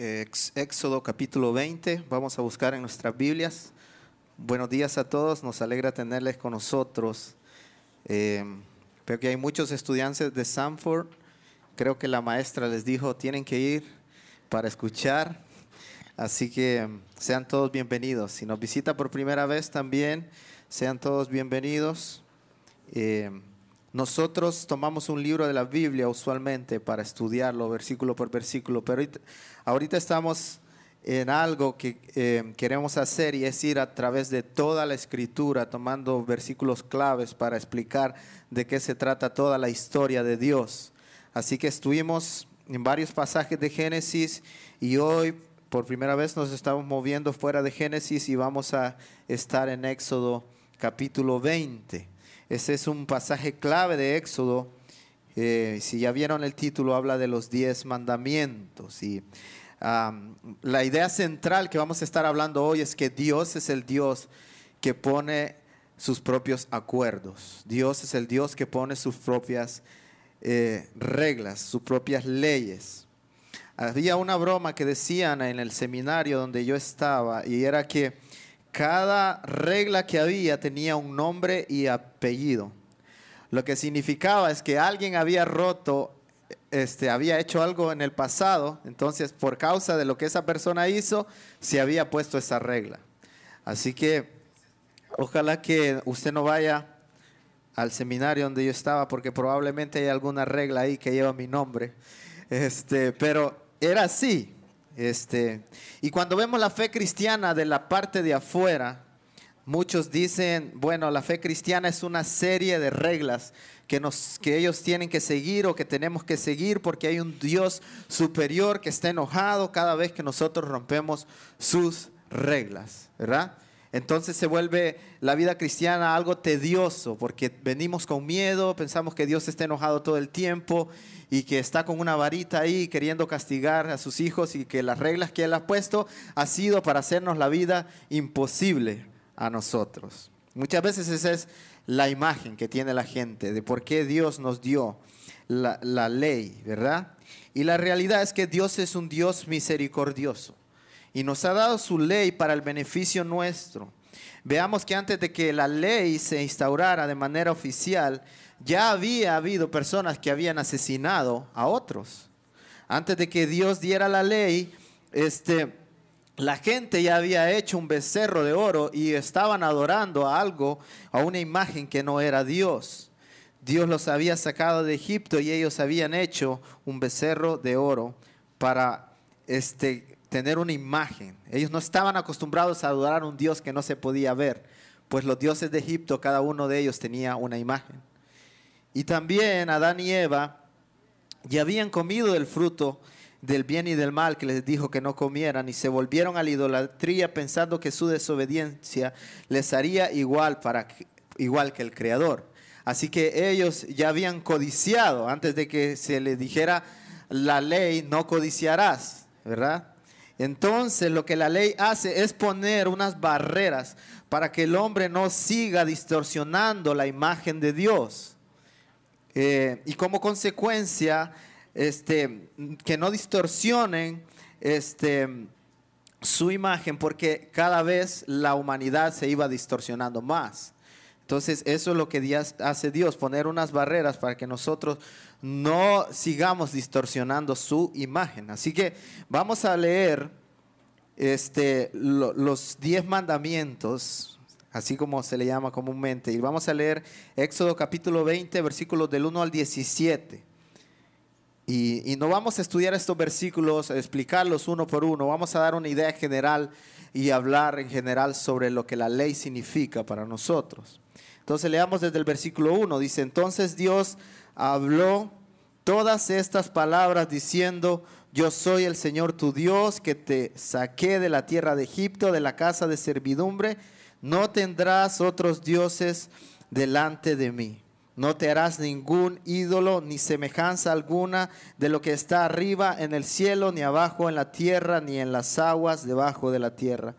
Éxodo capítulo 20. Vamos a buscar en nuestras Biblias. Buenos días a todos, nos alegra tenerles con nosotros. Eh, que hay muchos estudiantes de Sanford. Creo que la maestra les dijo, tienen que ir para escuchar. Así que sean todos bienvenidos. Si nos visita por primera vez también, sean todos bienvenidos. Eh, nosotros tomamos un libro de la Biblia usualmente para estudiarlo versículo por versículo, pero ahorita estamos en algo que eh, queremos hacer y es ir a través de toda la escritura, tomando versículos claves para explicar de qué se trata toda la historia de Dios. Así que estuvimos en varios pasajes de Génesis y hoy por primera vez nos estamos moviendo fuera de Génesis y vamos a estar en Éxodo capítulo 20. Ese es un pasaje clave de Éxodo. Eh, si ya vieron el título, habla de los diez mandamientos. Y la idea central que vamos a estar hablando hoy es que Dios es el Dios que pone sus propios acuerdos. Dios es el Dios que pone sus propias eh, reglas, sus propias leyes. Había una broma que decían en el seminario donde yo estaba y era que cada regla que había tenía un nombre y apellido. Lo que significaba es que alguien había roto, este, había hecho algo en el pasado, entonces por causa de lo que esa persona hizo, se había puesto esa regla. Así que ojalá que usted no vaya al seminario donde yo estaba, porque probablemente hay alguna regla ahí que lleva mi nombre. Este, pero era así. Este, y cuando vemos la fe cristiana de la parte de afuera, muchos dicen, bueno, la fe cristiana es una serie de reglas que, nos, que ellos tienen que seguir o que tenemos que seguir porque hay un Dios superior que está enojado cada vez que nosotros rompemos sus reglas, ¿verdad? Entonces se vuelve la vida cristiana algo tedioso porque venimos con miedo, pensamos que Dios está enojado todo el tiempo y que está con una varita ahí queriendo castigar a sus hijos y que las reglas que Él ha puesto ha sido para hacernos la vida imposible a nosotros. Muchas veces esa es la imagen que tiene la gente de por qué Dios nos dio la, la ley, ¿verdad? Y la realidad es que Dios es un Dios misericordioso y nos ha dado su ley para el beneficio nuestro. Veamos que antes de que la ley se instaurara de manera oficial, ya había habido personas que habían asesinado a otros. Antes de que Dios diera la ley, este, la gente ya había hecho un becerro de oro y estaban adorando a algo, a una imagen que no era Dios. Dios los había sacado de Egipto y ellos habían hecho un becerro de oro para este, tener una imagen. Ellos no estaban acostumbrados a adorar a un Dios que no se podía ver, pues los dioses de Egipto, cada uno de ellos tenía una imagen. Y también Adán y Eva ya habían comido el fruto del bien y del mal que les dijo que no comieran y se volvieron a la idolatría pensando que su desobediencia les haría igual, para, igual que el Creador. Así que ellos ya habían codiciado antes de que se les dijera la ley, no codiciarás, ¿verdad? Entonces lo que la ley hace es poner unas barreras para que el hombre no siga distorsionando la imagen de Dios. Eh, y como consecuencia, este, que no distorsionen este, su imagen porque cada vez la humanidad se iba distorsionando más. Entonces eso es lo que hace Dios, poner unas barreras para que nosotros no sigamos distorsionando su imagen. Así que vamos a leer este, los diez mandamientos, así como se le llama comúnmente, y vamos a leer Éxodo capítulo 20, versículos del 1 al 17. Y, y no vamos a estudiar estos versículos, explicarlos uno por uno, vamos a dar una idea general y hablar en general sobre lo que la ley significa para nosotros. Entonces leamos desde el versículo 1. Dice, entonces Dios habló todas estas palabras diciendo, yo soy el Señor tu Dios que te saqué de la tierra de Egipto, de la casa de servidumbre. No tendrás otros dioses delante de mí. No te harás ningún ídolo ni semejanza alguna de lo que está arriba en el cielo, ni abajo en la tierra, ni en las aguas debajo de la tierra.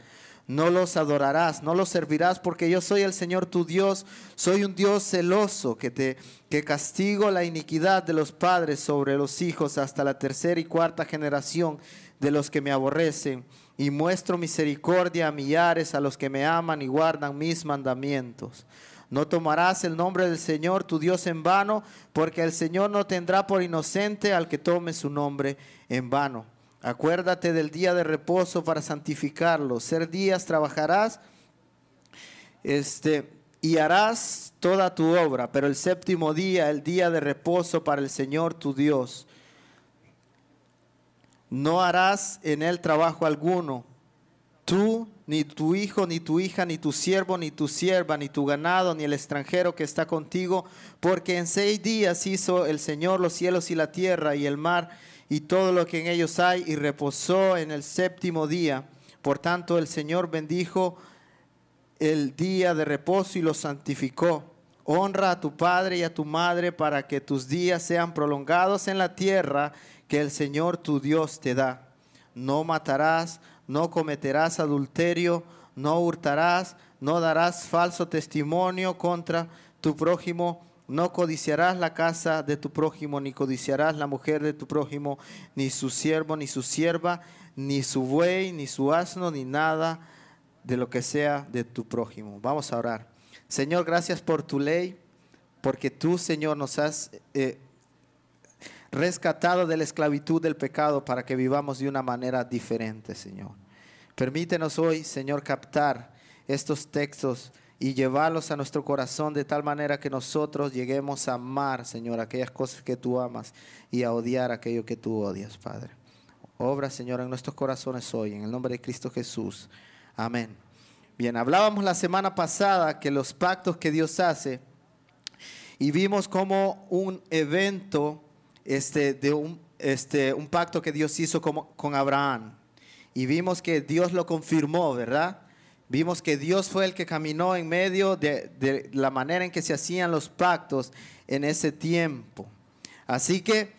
No los adorarás, no los servirás, porque yo soy el Señor tu Dios, soy un Dios celoso que te que castigo la iniquidad de los padres sobre los hijos hasta la tercera y cuarta generación de los que me aborrecen, y muestro misericordia a millares a los que me aman y guardan mis mandamientos. No tomarás el nombre del Señor tu Dios en vano, porque el Señor no tendrá por inocente al que tome su nombre en vano. Acuérdate del día de reposo para santificarlo. Ser días trabajarás este, y harás toda tu obra, pero el séptimo día, el día de reposo para el Señor tu Dios. No harás en él trabajo alguno, tú, ni tu hijo, ni tu hija, ni tu siervo, ni tu sierva, ni tu ganado, ni el extranjero que está contigo, porque en seis días hizo el Señor los cielos y la tierra y el mar y todo lo que en ellos hay, y reposó en el séptimo día. Por tanto, el Señor bendijo el día de reposo y lo santificó. Honra a tu padre y a tu madre para que tus días sean prolongados en la tierra que el Señor tu Dios te da. No matarás, no cometerás adulterio, no hurtarás, no darás falso testimonio contra tu prójimo no codiciarás la casa de tu prójimo, ni codiciarás la mujer de tu prójimo, ni su siervo, ni su sierva, ni su buey, ni su asno, ni nada de lo que sea de tu prójimo. Vamos a orar. Señor, gracias por tu ley, porque tú, Señor, nos has eh, rescatado de la esclavitud del pecado para que vivamos de una manera diferente, Señor. Permítenos hoy, Señor, captar estos textos y llevarlos a nuestro corazón de tal manera que nosotros lleguemos a amar, Señor, aquellas cosas que tú amas y a odiar aquello que tú odias, Padre. Obra, Señor, en nuestros corazones hoy, en el nombre de Cristo Jesús. Amén. Bien, hablábamos la semana pasada que los pactos que Dios hace y vimos como un evento este, de un, este, un pacto que Dios hizo como, con Abraham. Y vimos que Dios lo confirmó, ¿verdad? Vimos que Dios fue el que caminó en medio de, la manera en que se hacían los pactos en ese tiempo. Así que,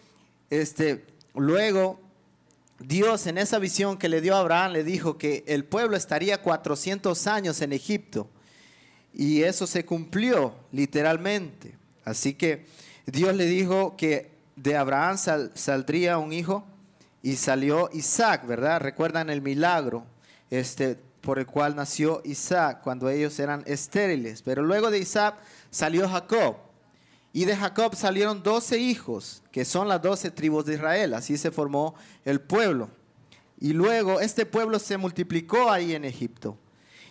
este, luego, Dios en esa visión que le dio a Abraham le dijo que el pueblo estaría 400 años en Egipto. Y eso se cumplió literalmente. Así que Dios le dijo que de Abraham saldría un hijo y salió Isaac, ¿verdad? Recuerdan el milagro. Este, por el cual nació Isaac cuando ellos eran estériles. Pero luego de Isaac salió Jacob. Y de Jacob salieron doce hijos, que son las doce tribus de Israel. Así se formó el pueblo. Y luego este pueblo se multiplicó ahí en Egipto.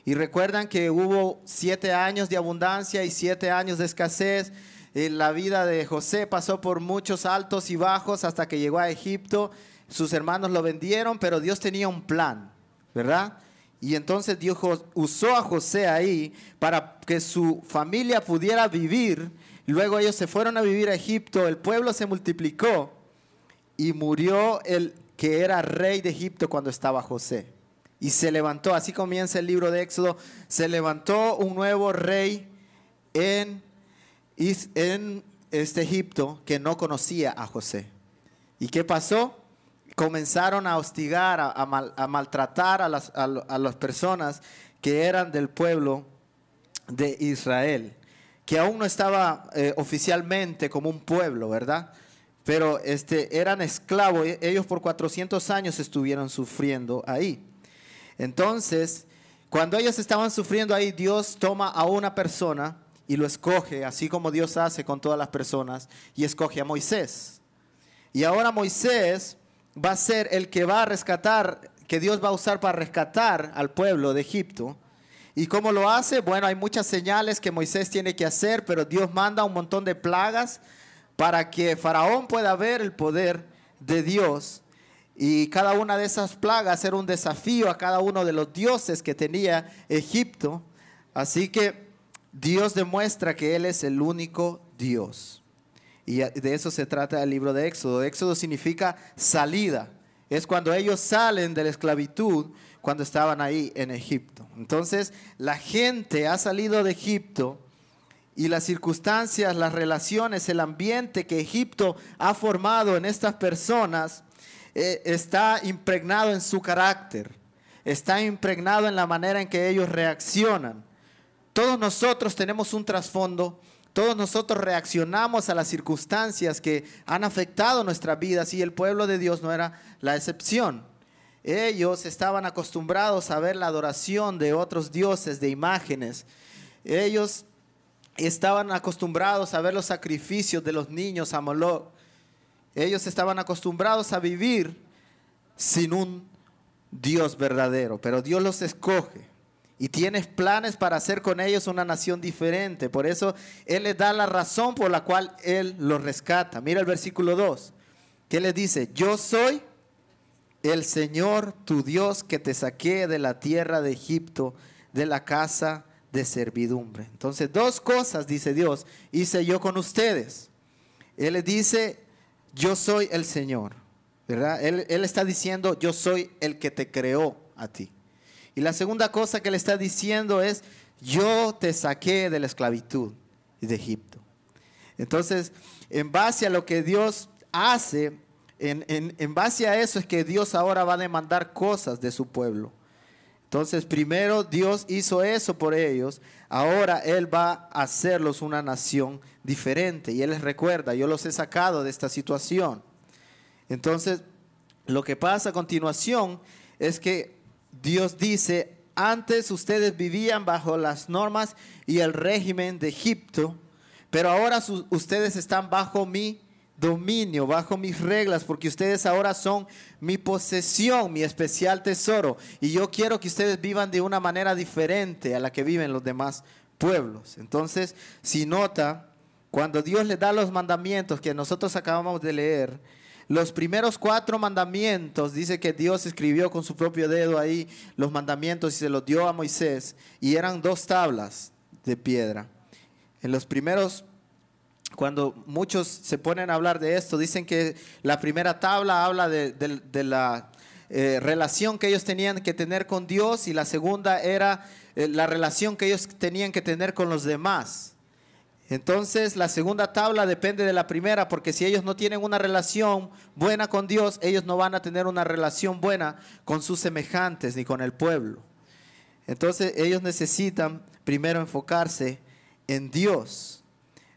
Y recuerdan que hubo siete años de abundancia y siete años de escasez. la vida de José pasó por muchos altos y bajos hasta que llegó a Egipto. Sus hermanos lo vendieron, pero Dios tenía un plan, ¿verdad? Y entonces Dios usó a José ahí para que su familia pudiera vivir. Luego ellos se fueron a vivir a Egipto, el pueblo se multiplicó y murió el que era rey de Egipto cuando estaba José. Y se levantó, así comienza el libro de Éxodo, se levantó un nuevo rey en, este Egipto que no conocía a José. ¿Y qué pasó? Comenzaron a hostigar, a, maltratar a las, personas que eran del pueblo de Israel, que aún no estaba eh, oficialmente como un pueblo, ¿verdad? Pero este, eran esclavos, e, ellos por 400 años estuvieron sufriendo ahí. Entonces, cuando ellos estaban sufriendo ahí, Dios toma a una persona y lo escoge, así como Dios hace con todas las personas, y escoge a Moisés. Y ahora Moisés va a ser el que va a rescatar, que Dios va a usar para rescatar al pueblo de Egipto. ¿Y cómo lo hace? Bueno, hay muchas señales que Moisés tiene que hacer, pero Dios manda un montón de plagas para que Faraón pueda ver el poder de Dios. Y cada una de esas plagas era un desafío a cada uno de los dioses que tenía Egipto. Así que Dios demuestra que Él es el único Dios. Y de eso se trata el libro de Éxodo. Éxodo significa salida. Es cuando ellos salen de la esclavitud, cuando estaban ahí en Egipto. Entonces, la gente ha salido de Egipto y las circunstancias, las relaciones, el ambiente que Egipto ha formado en estas personas eh, está impregnado en su carácter. está impregnado en la manera en que ellos reaccionan. Todos nosotros tenemos un trasfondo, todos nosotros reaccionamos a las circunstancias que han afectado nuestras vidas y el pueblo de Dios no era la excepción. Ellos estaban acostumbrados a ver la adoración de otros dioses, de imágenes. Ellos estaban acostumbrados a ver los sacrificios de los niños a Moloch. Ellos estaban acostumbrados a vivir sin un Dios verdadero, pero Dios los escoge y tienes planes para hacer con ellos una nación diferente. Por eso Él les da la razón por la cual Él los rescata. Mira el versículo 2, que les dice, yo soy el Señor tu Dios que te saqué de la tierra de Egipto, de la casa de servidumbre. Entonces, dos cosas, dice Dios, hice yo con ustedes. Él les dice, yo soy el Señor, ¿verdad? Él, él está diciendo, yo soy el que te creó a ti. Y la segunda cosa que le está diciendo es, yo te saqué de la esclavitud de Egipto. Entonces, en base a lo que Dios hace, en, base a eso es que Dios ahora va a demandar cosas de su pueblo. Entonces, primero Dios hizo eso por ellos, ahora Él va a hacerlos una nación diferente. Y Él les recuerda, yo los he sacado de esta situación. Entonces, lo que pasa a continuación es que Dios dice, antes ustedes vivían bajo las normas y el régimen de Egipto, pero ahora ustedes están bajo mi dominio, bajo mis reglas, porque ustedes ahora son mi posesión, mi especial tesoro. Y yo quiero que ustedes vivan de una manera diferente a la que viven los demás pueblos. Entonces, si nota, cuando Dios le da los mandamientos que nosotros acabamos de leer, los primeros cuatro mandamientos, dice que Dios escribió con su propio dedo ahí los mandamientos y se los dio a Moisés, y eran dos tablas de piedra. En los primeros cuando muchos se ponen a hablar de esto, dicen que la primera tabla habla de, la eh, relación que ellos tenían que tener con Dios y la segunda era eh, la relación que ellos tenían que tener con los demás. Entonces la segunda tabla depende de la primera, porque si ellos no tienen una relación buena con Dios, ellos no van a tener una relación buena con sus semejantes ni con el pueblo. Entonces ellos necesitan primero enfocarse en Dios.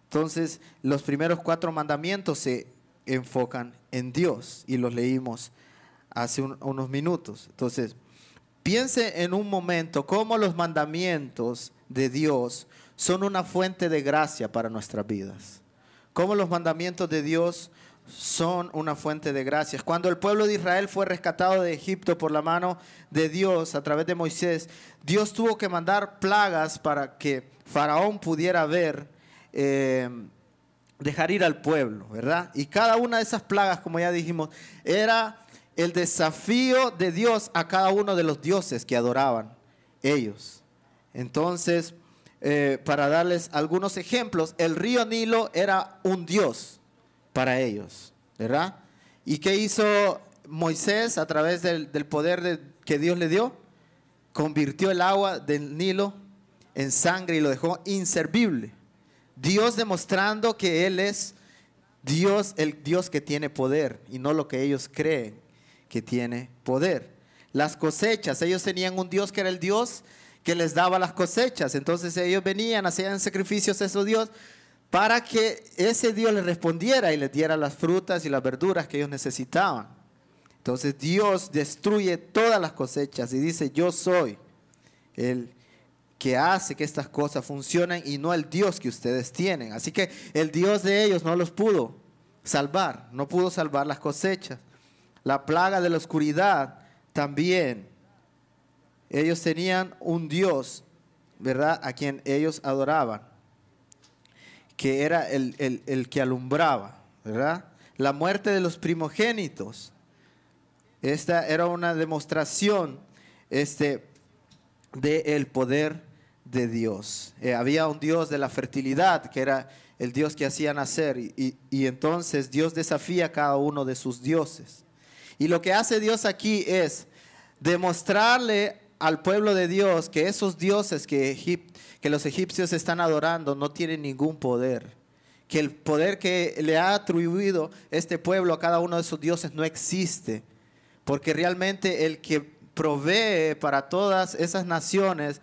Entonces, los primeros cuatro mandamientos se enfocan en Dios y los leímos hace unos minutos. Entonces, piense en un momento cómo los mandamientos de Dios son una fuente de gracia para nuestras vidas. Cómo los mandamientos de Dios son una fuente de gracias. Cuando el pueblo de Israel fue rescatado de Egipto por la mano de Dios a través de Moisés, Dios tuvo que mandar plagas para que Faraón pudiera ver eh, dejar ir al pueblo, ¿verdad? Y cada una de esas plagas, como ya dijimos, era el desafío de Dios a cada uno de los dioses que adoraban ellos. Entonces, eh, para darles algunos ejemplos, el río Nilo era un dios para ellos, ¿verdad? ¿Y qué hizo Moisés a través del, poder que Dios le dio? Convirtió el agua del Nilo en sangre y lo dejó inservible. Dios demostrando que Él es Dios, el Dios que tiene poder y no lo que ellos creen que tiene poder. Las cosechas, ellos tenían un Dios que era el Dios que les daba las cosechas. Entonces ellos venían, hacían sacrificios a su Dios para que ese Dios les respondiera y les diera las frutas y las verduras que ellos necesitaban. Entonces Dios destruye todas las cosechas y dice, yo soy el que hace que estas cosas funcionen y no el Dios que ustedes tienen. Así que el Dios de ellos no los pudo salvar, no pudo salvar las cosechas. La plaga de la oscuridad también. Ellos tenían un Dios, ¿verdad? A quien ellos adoraban, que era el, el que alumbraba, ¿verdad? La muerte de los primogénitos. Esta era una demostración este, del poder de Dios. Eh, había un Dios de la fertilidad, que era el Dios que hacía nacer, y, y entonces Dios desafía a cada uno de sus dioses. Y lo que hace Dios aquí es demostrarle al pueblo de Dios que esos dioses que, que los egipcios están adorando no tienen ningún poder. Que el poder que le ha atribuido este pueblo a cada uno de sus dioses no existe. Porque realmente el que provee para todas esas naciones,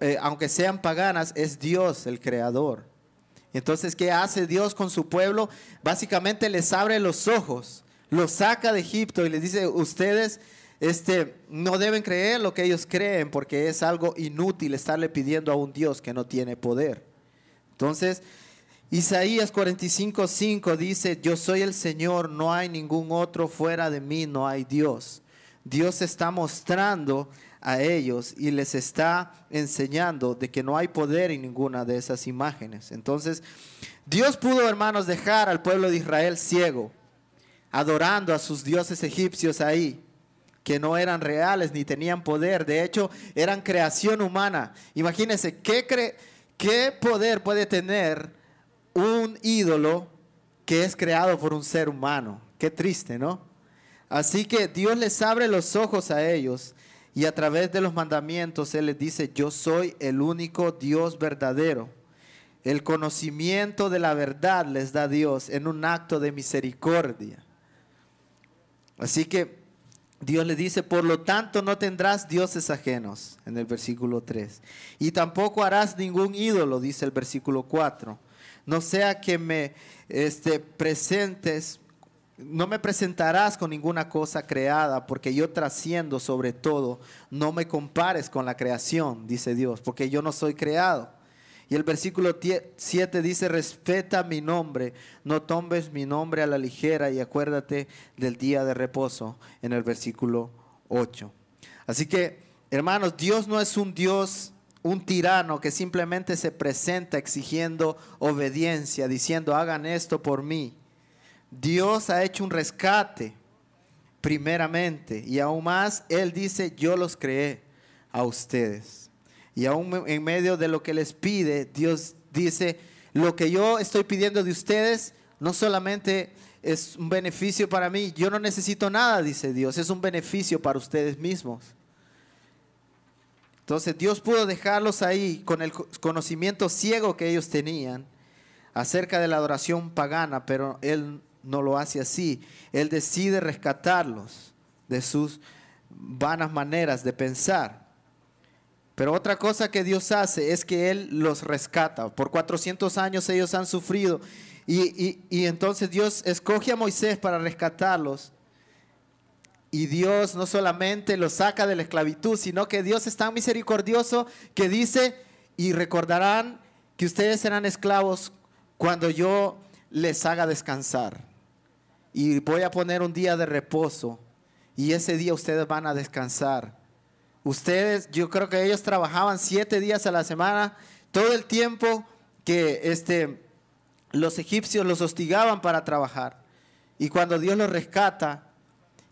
eh, aunque sean paganas, es Dios el creador. Entonces, ¿qué hace Dios con su pueblo? Básicamente les abre los ojos, los saca de Egipto y les dice, ustedes este, no deben creer lo que ellos creen porque es algo inútil estarle pidiendo a un Dios que no tiene poder. Entonces, Isaías 45:5 dice, yo soy el Señor, no hay ningún otro fuera de mí, no hay Dios. Dios está mostrando a ellos y les está enseñando de que no hay poder en ninguna de esas imágenes. Entonces, Dios pudo, hermanos, dejar al pueblo de Israel ciego, adorando a sus dioses egipcios ahí, que no eran reales ni tenían poder, de hecho, eran creación humana. Imagínense, ¿qué, qué poder puede tener un ídolo que es creado por un ser humano. Qué triste, ¿no? Así que Dios les abre los ojos a ellos y a través de los mandamientos Él les dice, yo soy el único Dios verdadero. El conocimiento de la verdad les da Dios en un acto de misericordia. Así que Dios le dice, por lo tanto no tendrás dioses ajenos, en el versículo 3. Y tampoco harás ningún ídolo, dice el versículo 4 no sea que me este, presentes, no me presentarás con ninguna cosa creada, porque yo trasciendo sobre todo, no me compares con la creación, dice Dios, porque yo no soy creado. Y el versículo 7 dice, respeta mi nombre, no tomes mi nombre a la ligera y acuérdate del día de reposo, en el versículo 8. Así que, hermanos, Dios no es un Dios un tirano que simplemente se presenta exigiendo obediencia, diciendo, hagan esto por mí. Dios ha hecho un rescate, primeramente, y aún más, Él dice, yo los creé a ustedes. Y aún en medio de lo que les pide, Dios dice, lo que yo estoy pidiendo de ustedes no solamente es un beneficio para mí, yo no necesito nada, dice Dios, es un beneficio para ustedes mismos. Entonces Dios pudo dejarlos ahí con el conocimiento ciego que ellos tenían acerca de la adoración pagana, pero Él no lo hace así. Él decide rescatarlos de sus vanas maneras de pensar. Pero otra cosa que Dios hace es que Él los rescata. Por 400 años ellos han sufrido y, y entonces Dios escoge a Moisés para rescatarlos y Dios no solamente los saca de la esclavitud, sino que Dios es tan misericordioso que dice, y recordarán que ustedes serán esclavos cuando yo les haga descansar. Y voy a poner un día de reposo. Y ese día ustedes van a descansar. Ustedes, yo creo que ellos trabajaban siete días a la semana, todo el tiempo que este, los egipcios los hostigaban para trabajar. Y cuando Dios los rescata,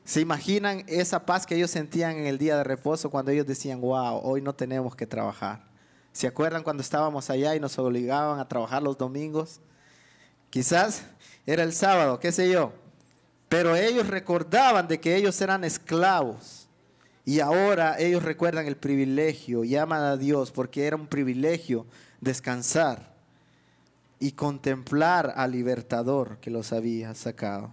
¿Se imaginan esa paz que ellos sentían en el día de reposo cuando ellos decían, wow, hoy no tenemos que trabajar? ¿Se acuerdan cuando estábamos allá y nos obligaban a trabajar los domingos? Quizás era el sábado, qué sé yo. Pero ellos recordaban de que ellos eran esclavos. Y ahora ellos recuerdan el privilegio y aman a Dios porque era un privilegio descansar y contemplar al libertador que los había sacado.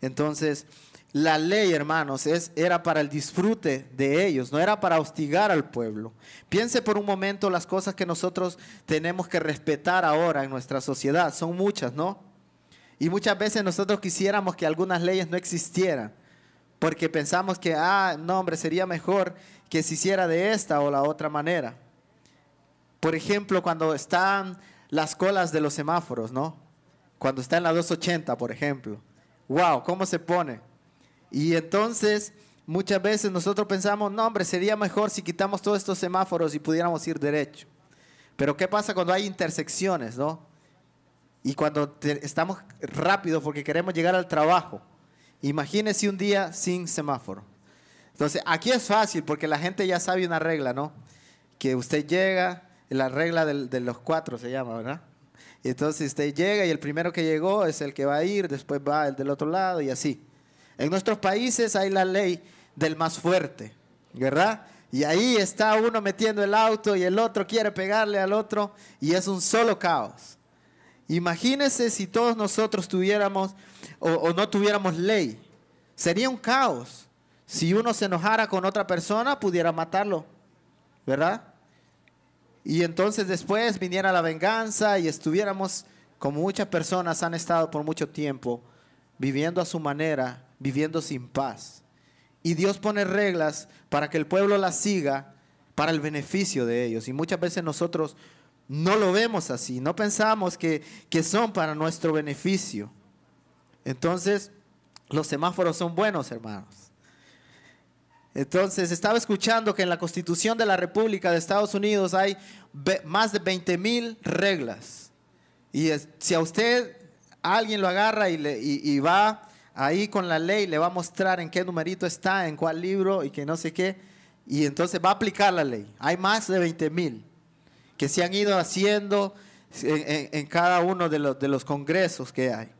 Entonces, la ley, hermanos, es, era para el disfrute de ellos, no era para hostigar al pueblo. Piense por un momento las cosas que nosotros tenemos que respetar ahora en nuestra sociedad. Son muchas, ¿no? Y muchas veces nosotros quisiéramos que algunas leyes no existieran, porque pensamos que, ah, no, hombre, sería mejor que se hiciera de esta o la otra manera. Por ejemplo, cuando están las colas de los semáforos, ¿no? Cuando está en la 280, por ejemplo. ¡Wow! ¿Cómo se pone? Y entonces muchas veces nosotros pensamos, no hombre, sería mejor si quitamos todos estos semáforos y pudiéramos ir derecho. Pero ¿qué pasa cuando hay intersecciones, no? Y cuando estamos rápidos porque queremos llegar al trabajo. Imagínese un día sin semáforo. Entonces, aquí es fácil porque la gente ya sabe una regla, ¿no? Que usted llega, la regla de los cuatro se llama, ¿verdad? Entonces usted llega y el primero que llegó es el que va a ir, después va el del otro lado y así. En nuestros países hay la ley del más fuerte, ¿verdad? Y ahí está uno metiendo el auto y el otro quiere pegarle al otro y es un solo caos. Imagínense si todos nosotros tuviéramos o, no tuviéramos ley. Sería un caos. si uno se enojara con otra persona, pudiera matarlo, ¿verdad? Y entonces después viniera la venganza y estuviéramos, como muchas personas han estado por mucho tiempo, viviendo a su manera, viviendo sin paz. Y Dios pone reglas para que el pueblo las siga para el beneficio de ellos. Y muchas veces nosotros no lo vemos así, no pensamos que, que son para nuestro beneficio. Entonces, los semáforos son buenos, hermanos. Entonces, estaba escuchando que en la Constitución de la República de Estados Unidos hay más de 20 mil reglas. Y si a usted alguien lo agarra y, le, y, va ahí con la ley, le va a mostrar en qué numerito está, en cuál libro y que no sé qué, y entonces va a aplicar la ley. Hay más de 20 mil que se han ido haciendo en, cada uno de los, de los congresos que hay.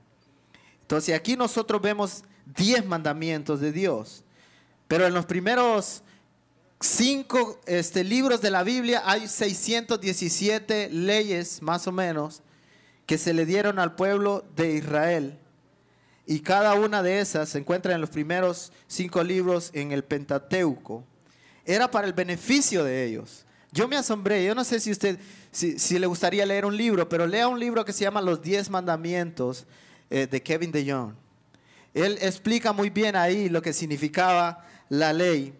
Entonces aquí nosotros vemos 10 mandamientos de Dios. Pero en los primeros cinco este, libros de la Biblia hay 617 leyes, más o menos, que se le dieron al pueblo de Israel. Y cada una de esas se encuentra en los primeros cinco libros en el Pentateuco. Era para el beneficio de ellos. Yo me asombré, yo no sé si usted, si, le gustaría leer un libro, pero lea un libro que se llama Los Diez Mandamientos eh, de Kevin DeYoung. Él explica muy bien ahí lo que significaba la ley.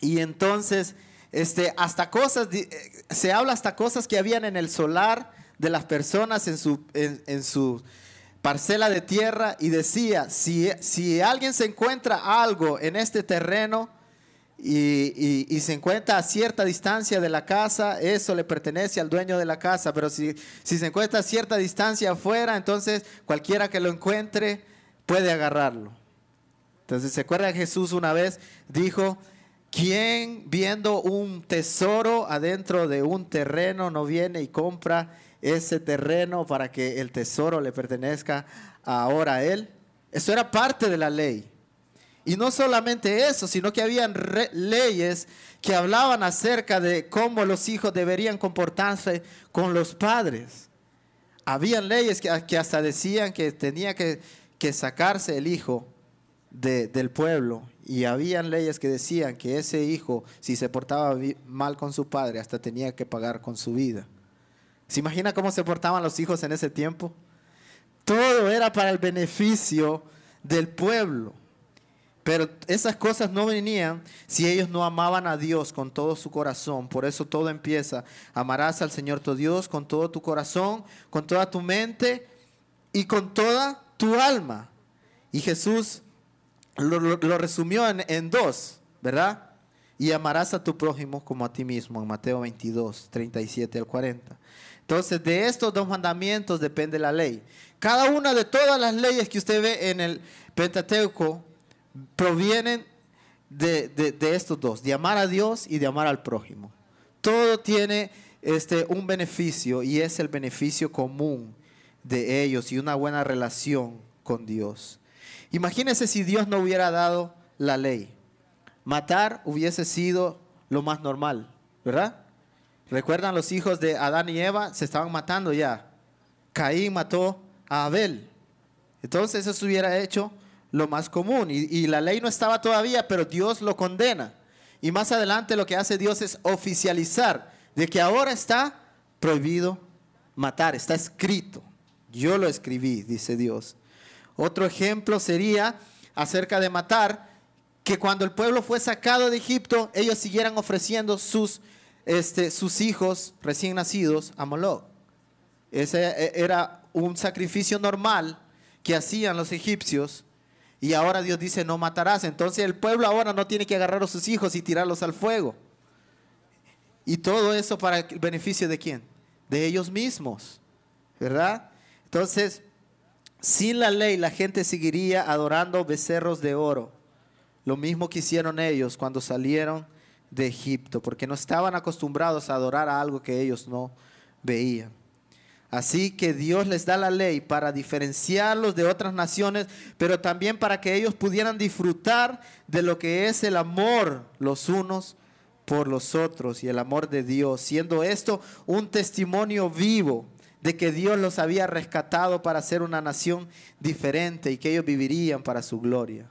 Y entonces, este, hasta cosas, eh, se habla hasta cosas que habían en el solar de las personas en su, en, su parcela de tierra y decía, si, si alguien se encuentra algo en este terreno, y, y, se encuentra a cierta distancia de la casa, eso le pertenece al dueño de la casa, pero si, si se encuentra a cierta distancia afuera, entonces cualquiera que lo encuentre puede agarrarlo. Entonces, ¿se acuerda Jesús una vez dijo, ¿quién viendo un tesoro adentro de un terreno no viene y compra ese terreno para que el tesoro le pertenezca ahora a él? Eso era parte de la ley. Y no solamente eso, sino que habían leyes que hablaban acerca de cómo los hijos deberían comportarse con los padres. Habían leyes que, hasta decían que tenía que, que sacarse el hijo del pueblo y habían leyes que decían que ese hijo, si se portaba mal con su padre, hasta tenía que pagar con su vida. ¿Se imagina cómo se portaban los hijos en ese tiempo? Todo era para el beneficio del pueblo. Pero esas cosas no venían si ellos no amaban a Dios con todo su corazón. Por eso todo empieza. Amarás al Señor tu Dios con todo tu corazón, con toda tu mente y con toda tu alma. Y Jesús lo, resumió en, dos, ¿verdad? Y amarás a tu prójimo como a ti mismo, en Mateo 22, 37 al 40. Entonces, de estos dos mandamientos depende la ley. Cada una de todas las leyes que usted ve en el Pentateuco provienen de, estos dos, de amar a Dios y de amar al prójimo. Todo tiene este, un beneficio y es el beneficio común de ellos y una buena relación con Dios. Imagínense si Dios no hubiera dado la ley. Matar hubiese sido lo más normal, ¿verdad? ¿Recuerdan los hijos de Adán y Eva? Se estaban matando ya. Caín mató a Abel. Entonces eso hubiera hecho lo más común. Y, la ley no estaba todavía, pero Dios lo condena. Y más adelante lo que hace Dios es oficializar de que ahora está prohibido matar, está escrito. Yo lo escribí, dice Dios. Otro ejemplo sería acerca de matar, que cuando el pueblo fue sacado de Egipto, ellos siguieran ofreciendo sus, este, sus hijos recién nacidos a Moloch. Ese era un sacrificio normal que hacían los egipcios. Y ahora Dios dice, no matarás. Entonces el pueblo ahora no tiene que agarrar a sus hijos y tirarlos al fuego. Y todo eso para el beneficio de quién? De ellos mismos. ¿Verdad? Entonces, sin la ley la gente seguiría adorando becerros de oro. Lo mismo que hicieron ellos cuando salieron de Egipto, porque no estaban acostumbrados a adorar a algo que ellos no veían. Así que Dios les da la ley para diferenciarlos de otras naciones, pero también para que ellos pudieran disfrutar de lo que es el amor los unos por los otros y el amor de Dios, siendo esto un testimonio vivo de que Dios los había rescatado para ser una nación diferente y que ellos vivirían para su gloria.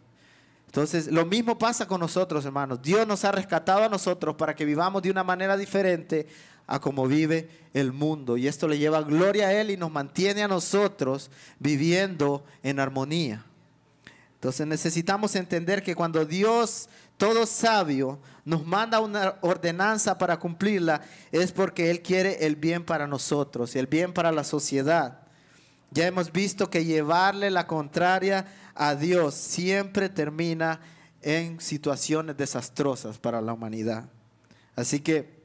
Entonces, lo mismo pasa con nosotros, hermanos. Dios nos ha rescatado a nosotros para que vivamos de una manera diferente a como vive el mundo. Y esto le lleva gloria a Él y nos mantiene a nosotros viviendo en armonía. Entonces necesitamos entender que cuando Dios, todo sabio, nos manda una ordenanza para cumplirla, es porque Él quiere el bien para nosotros y el bien para la sociedad. Ya hemos visto que llevarle la contraria a Dios siempre termina en situaciones desastrosas para la humanidad. Así que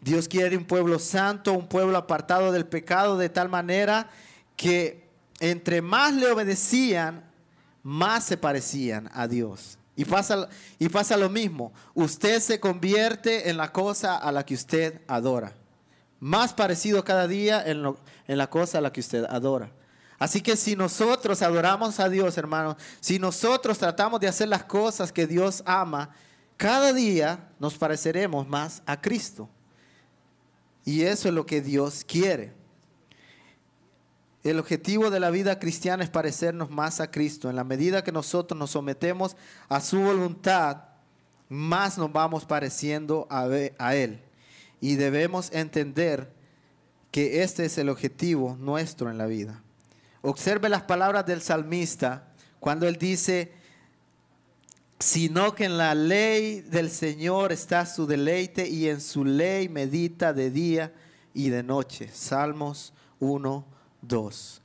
Dios quiere un pueblo santo, un pueblo apartado del pecado de tal manera que entre más le obedecían, más se parecían a Dios. Y pasa, y pasa lo mismo, usted se convierte en la cosa a la que usted adora. Más parecido cada día en, en la cosa a la que usted adora. Así que si nosotros adoramos a Dios, hermanos, si nosotros tratamos de hacer las cosas que Dios ama, cada día nos pareceremos más a Cristo. Y eso es lo que Dios quiere. El objetivo de la vida cristiana es parecernos más a Cristo. En la medida que nosotros nos sometemos a su voluntad, más nos vamos pareciendo a, Él. Y debemos entender que este es el objetivo nuestro en la vida. Observe las palabras del salmista cuando él dice, sino que en la ley del Señor está su deleite y en su ley medita de día y de noche. Salmos 1, 2.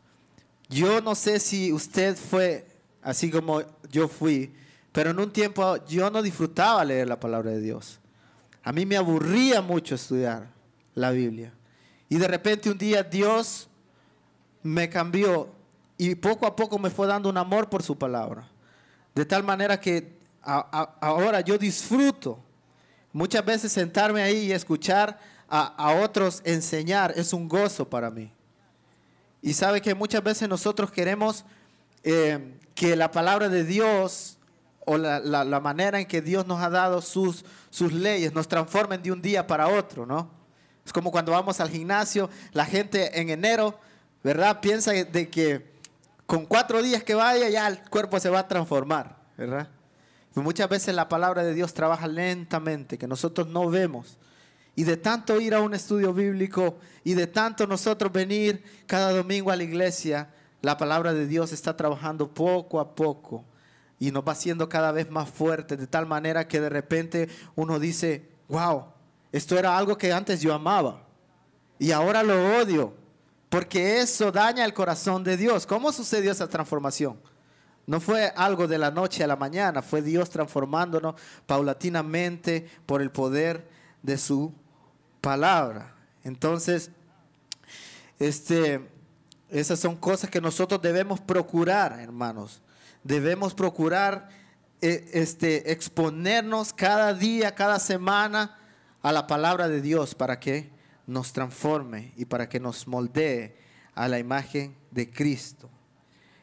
Yo no sé si usted fue así como yo fui, pero en un tiempo yo no disfrutaba leer la palabra de Dios. A mí me aburría mucho estudiar la Biblia. Y de repente un día Dios me cambió y poco a poco me fue dando un amor por su palabra. De tal manera que ahora yo disfruto muchas veces sentarme ahí y escuchar a, otros enseñar es un gozo para mí. Y sabe que muchas veces nosotros queremos eh, que la palabra de Dios o la, la, manera en que Dios nos ha dado sus, sus leyes nos transformen de un día para otro, ¿no? Es como cuando vamos al gimnasio, la gente en enero ¿verdad? Piensa de que con cuatro días que vaya ya el cuerpo se va a transformar, ¿verdad? Muchas veces la palabra de Dios trabaja lentamente, que nosotros no vemos. Y de tanto ir a un estudio bíblico y de tanto nosotros venir cada domingo a la iglesia, la palabra de Dios está trabajando poco a poco y nos va haciendo cada vez más fuerte, de tal manera que de repente uno dice, wow, esto era algo que antes yo amaba y ahora lo odio porque eso daña el corazón de Dios. ¿Cómo sucedió esa transformación? No fue algo de la noche a la mañana, fue Dios transformándonos paulatinamente por el poder de su palabra. Entonces, este, esas son cosas que nosotros debemos procurar, hermanos. Debemos procurar eh, este, exponernos cada día, cada semana a la palabra de Dios para que nos transforme y para que nos moldee a la imagen de Cristo.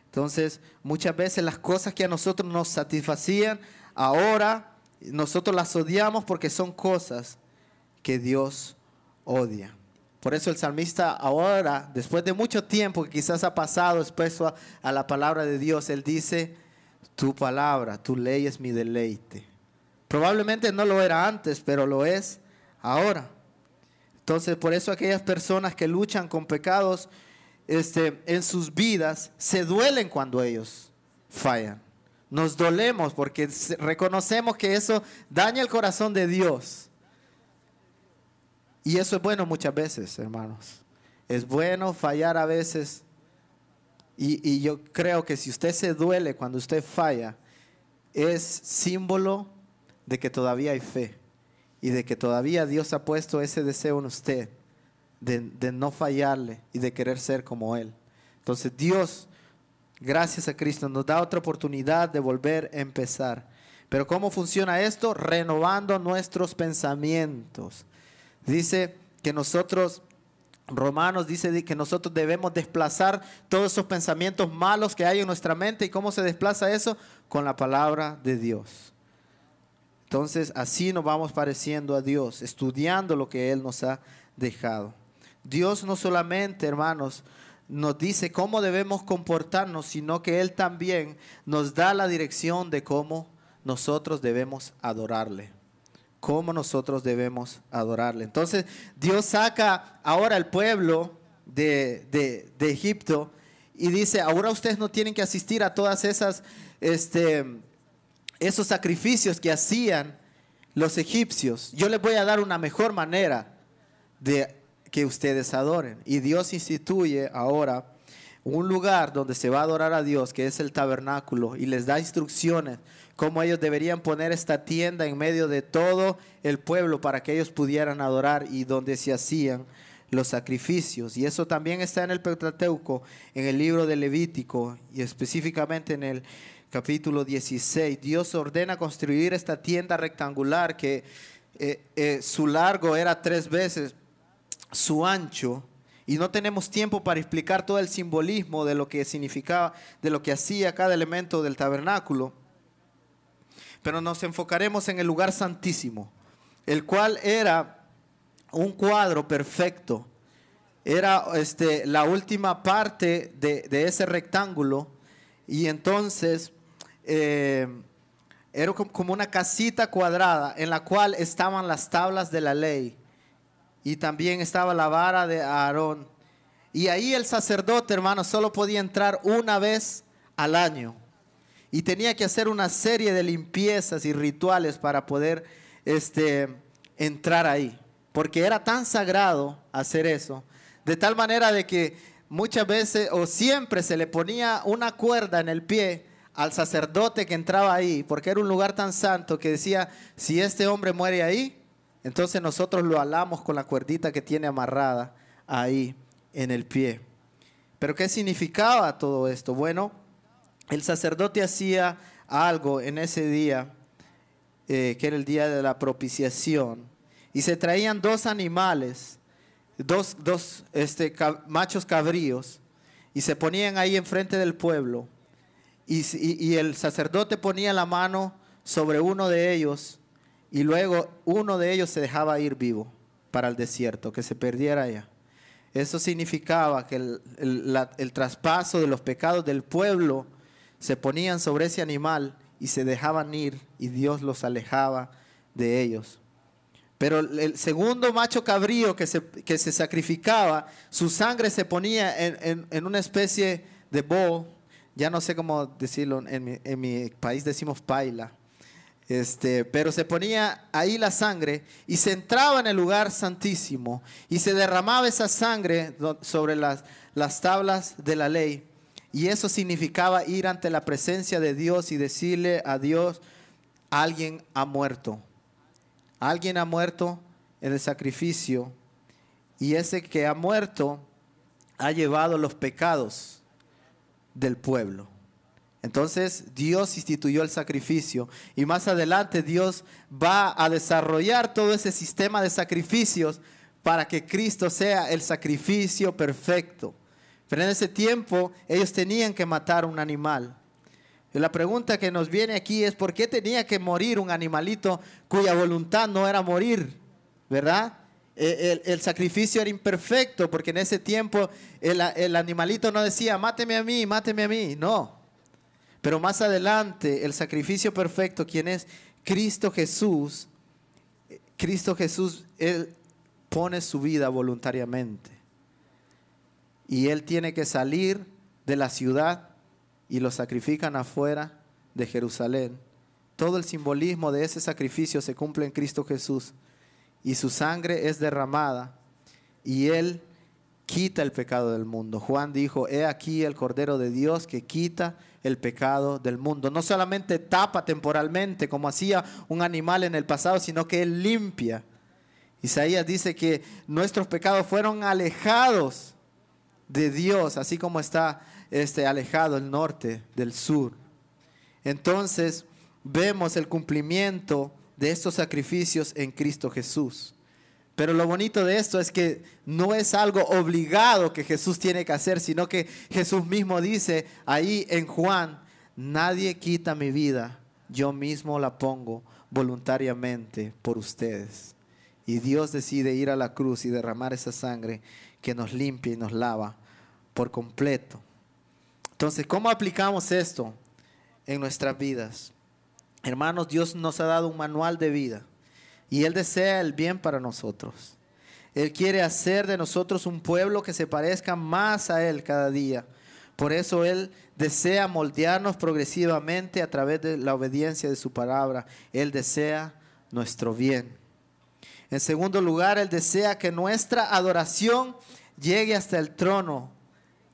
Entonces, muchas veces las cosas que a nosotros nos satisfacían, ahora nosotros las odiamos porque son cosas que Dios odia. Por eso el salmista ahora, después de mucho tiempo que quizás ha pasado expuesto a, a la palabra de Dios, él dice, tu palabra, tu ley es mi deleite. Probablemente no lo era antes, pero lo es ahora. Entonces, por eso aquellas personas que luchan con pecados este, en sus vidas se duelen cuando ellos fallan. Nos dolemos porque reconocemos que eso daña el corazón de Dios. Y eso es bueno muchas veces, hermanos. Es bueno fallar a veces. Y, y yo creo que si usted se duele cuando usted falla, es símbolo de que todavía hay fe y de que todavía Dios ha puesto ese deseo en usted de, no fallarle y de querer ser como Él. Entonces Dios, gracias a Cristo, nos da otra oportunidad de volver a empezar. Pero ¿cómo funciona esto? Renovando nuestros pensamientos. Dice que nosotros, Romanos dice que nosotros debemos desplazar todos esos pensamientos malos que hay en nuestra mente. ¿Y cómo se desplaza eso? Con la palabra de Dios. Entonces así nos vamos pareciendo a Dios, estudiando lo que Él nos ha dejado. Dios no solamente, hermanos, nos dice cómo debemos comportarnos, sino que Él también nos da la dirección de cómo nosotros debemos adorarle. Cómo nosotros debemos adorarle. Entonces Dios saca ahora al pueblo de, de, Egipto y dice, ahora ustedes no tienen que asistir a todas esas, este, esos sacrificios que hacían los egipcios. Yo les voy a dar una mejor manera de que ustedes adoren. Y Dios instituye ahora un lugar donde se va a adorar a Dios, que es el tabernáculo, y les da instrucciones cómo ellos deberían poner esta tienda en medio de todo el pueblo para que ellos pudieran adorar y donde se hacían los sacrificios. Y eso también está en el Pentateuco, en el libro de Levítico y específicamente en el capítulo 16. Dios ordena construir esta tienda rectangular que eh, eh, su largo era tres veces su ancho. Y no tenemos tiempo para explicar todo el simbolismo de lo que significaba, de lo que hacía cada elemento del tabernáculo. Pero nos enfocaremos en el lugar santísimo, el cual era un cuadro perfecto. Era este, la última parte de, ese rectángulo. Y entonces eh, era como una casita cuadrada en la cual estaban las tablas de la ley y también estaba la vara de Aarón. Y ahí el sacerdote, hermano, solo podía entrar una vez al año. Y tenía que hacer una serie de limpiezas y rituales para poder este, entrar ahí. Porque era tan sagrado hacer eso. De tal manera de que muchas veces o siempre se le ponía una cuerda en el pie al sacerdote que entraba ahí. Porque era un lugar tan santo que decía, si este hombre muere ahí, entonces nosotros lo alamos con la cuerdita que tiene amarrada ahí en el pie. Pero ¿qué significaba todo esto? Bueno, el sacerdote hacía algo en ese día, eh, que era el día de la propiciación, y se traían dos animales, dos, dos este, machos cabríos, y se ponían ahí enfrente del pueblo, y el sacerdote ponía la mano sobre uno de ellos, y luego uno de ellos se dejaba ir vivo para el desierto, que se perdiera allá. Eso significaba que el, traspaso de los pecados del pueblo se ponían sobre ese animal y se dejaban ir y Dios los alejaba de ellos. Pero el segundo macho cabrío que se, que se sacrificaba, su sangre se ponía en, una especie de bowl, ya no sé cómo decirlo, en mi, en mi país decimos paila, este, pero se ponía ahí la sangre y se entraba en el lugar santísimo y se derramaba esa sangre sobre las, las tablas de la ley. Y eso significaba ir ante la presencia de Dios y decirle a Dios, alguien ha muerto. Alguien ha muerto en el sacrificio y ese que ha muerto ha llevado los pecados del pueblo. Entonces Dios instituyó el sacrificio y más adelante Dios va a desarrollar todo ese sistema de sacrificios para que Cristo sea el sacrificio perfecto. Pero en ese tiempo ellos tenían que matar un animal. Y la pregunta que nos viene aquí es, ¿por qué tenía que morir un animalito cuya voluntad no era morir? ¿Verdad? E, el, sacrificio era imperfecto porque en ese tiempo el, el animalito no decía, máteme a mí, máteme a mí. No, pero más adelante, el sacrificio perfecto, quien es Cristo Jesús, Cristo Jesús, Él pone su vida voluntariamente. Y Él tiene que salir de la ciudad y lo sacrifican afuera de Jerusalén. Todo el simbolismo de ese sacrificio se cumple en Cristo Jesús. Y su sangre es derramada. Y Él quita el pecado del mundo. Juan dijo, he aquí el Cordero de Dios que quita el pecado del mundo. No solamente tapa temporalmente como hacía un animal en el pasado, sino que Él limpia. Isaías dice que nuestros pecados fueron alejados de Dios, así como está este, alejado el norte del sur. Entonces vemos el cumplimiento de estos sacrificios en Cristo Jesús. Pero lo bonito de esto es que no es algo obligado que Jesús tiene que hacer, sino que Jesús mismo dice ahí en Juan, nadie quita mi vida, yo mismo la pongo voluntariamente por ustedes. Y Dios decide ir a la cruz y derramar esa sangre que nos limpia y nos lava por completo. Entonces, ¿cómo aplicamos esto en nuestras vidas? Hermanos, Dios nos ha dado un manual de vida y Él desea el bien para nosotros. Él quiere hacer de nosotros un pueblo que se parezca más a Él cada día. Por eso Él desea moldearnos progresivamente a través de la obediencia de su palabra. Él desea nuestro bien. En segundo lugar, Él desea que nuestra adoración llegue hasta el trono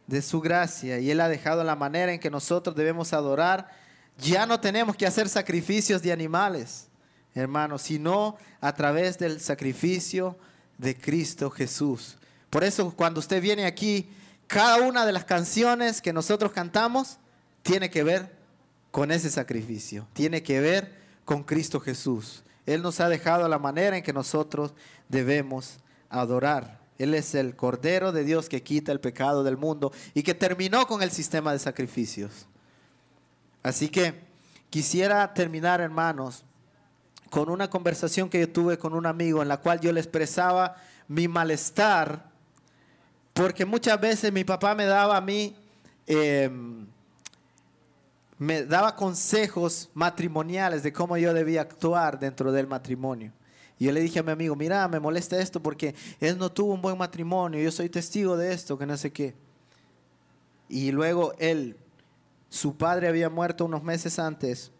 de su gracia. Y Él ha dejado la manera en que nosotros debemos adorar. Ya no tenemos que hacer sacrificios de animales, hermanos, sino a través del sacrificio de Cristo Jesús. Por eso cuando usted viene aquí, cada una de las canciones que nosotros cantamos tiene que ver con ese sacrificio, tiene que ver con Cristo Jesús. Él nos ha dejado la manera en que nosotros debemos adorar. Él es el Cordero de Dios que quita el pecado del mundo y que terminó con el sistema de sacrificios. Así que quisiera terminar, hermanos, con una conversación que yo tuve con un amigo en la cual yo le expresaba mi malestar, porque muchas veces mi papá me daba a mí, em, me daba consejos matrimoniales de cómo yo debía actuar dentro del matrimonio. Y yo le dije a mi amigo, mira, me molesta esto porque él no tuvo un buen matrimonio, yo soy testigo de esto, que no sé qué. Y luego él, su padre había muerto unos meses antes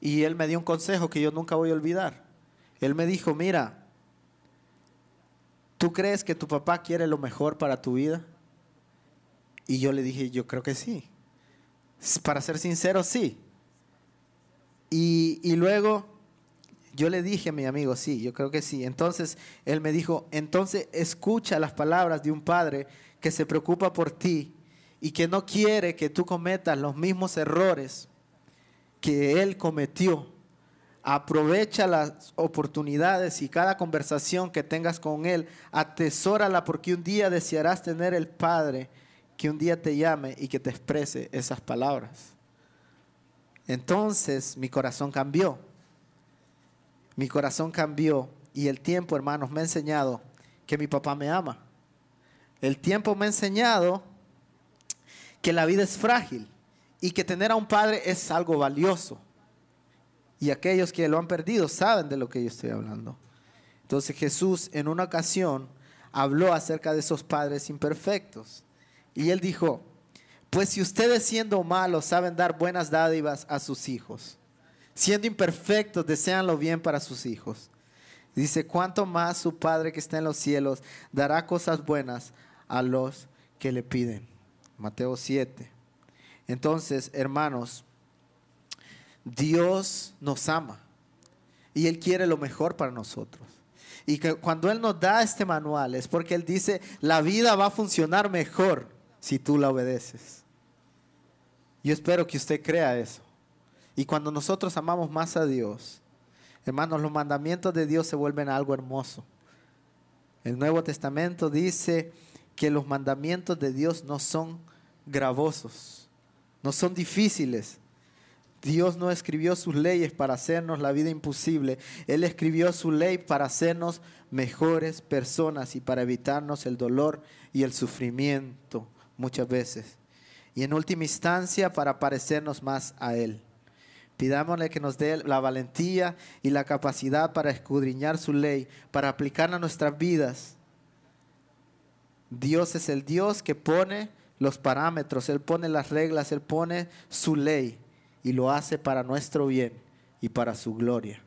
y él me dio un consejo que yo nunca voy a olvidar. Él me dijo, mira, ¿tú crees que tu papá quiere lo mejor para tu vida? Y yo le dije, yo creo que sí. Para ser sincero, sí. Y, y luego yo le dije a mi amigo, sí, yo creo que sí. Entonces él me dijo, entonces escucha las palabras de un padre que se preocupa por ti y que no quiere que tú cometas los mismos errores que él cometió. Aprovecha las oportunidades y cada conversación que tengas con él, atesórala porque un día desearás tener el Padre que un día te llame y que te exprese esas palabras. Entonces mi corazón cambió. Mi corazón cambió y el tiempo, hermanos, me ha enseñado que mi papá me ama. El tiempo me ha enseñado que la vida es frágil y que tener a un padre es algo valioso. Y aquellos que lo han perdido saben de lo que yo estoy hablando. Entonces Jesús en una ocasión habló acerca de esos padres imperfectos. Y él dijo, pues si ustedes siendo malos saben dar buenas dádivas a sus hijos, siendo imperfectos desean lo bien para sus hijos. Dice, ¿cuánto más su Padre que está en los cielos dará cosas buenas a los que le piden? Mateo 7. Entonces, hermanos, Dios nos ama y Él quiere lo mejor para nosotros. Y que cuando Él nos da este manual es porque Él dice, la vida va a funcionar mejor si tú la obedeces. Yo espero que usted crea eso. Y cuando nosotros amamos más a Dios, hermanos, los mandamientos de Dios se vuelven algo hermoso. El Nuevo Testamento dice que los mandamientos de Dios no son gravosos no son difíciles. Dios no escribió sus leyes para hacernos la vida imposible. Él escribió su ley para hacernos mejores personas y para evitarnos el dolor y el sufrimiento muchas veces. Y en última instancia para parecernos más a Él. Pidámosle que nos dé la valentía y la capacidad para escudriñar su ley, para aplicarla a nuestras vidas. Dios es el Dios que pone los parámetros, Él pone las reglas, Él pone su ley y lo hace para nuestro bien y para su gloria.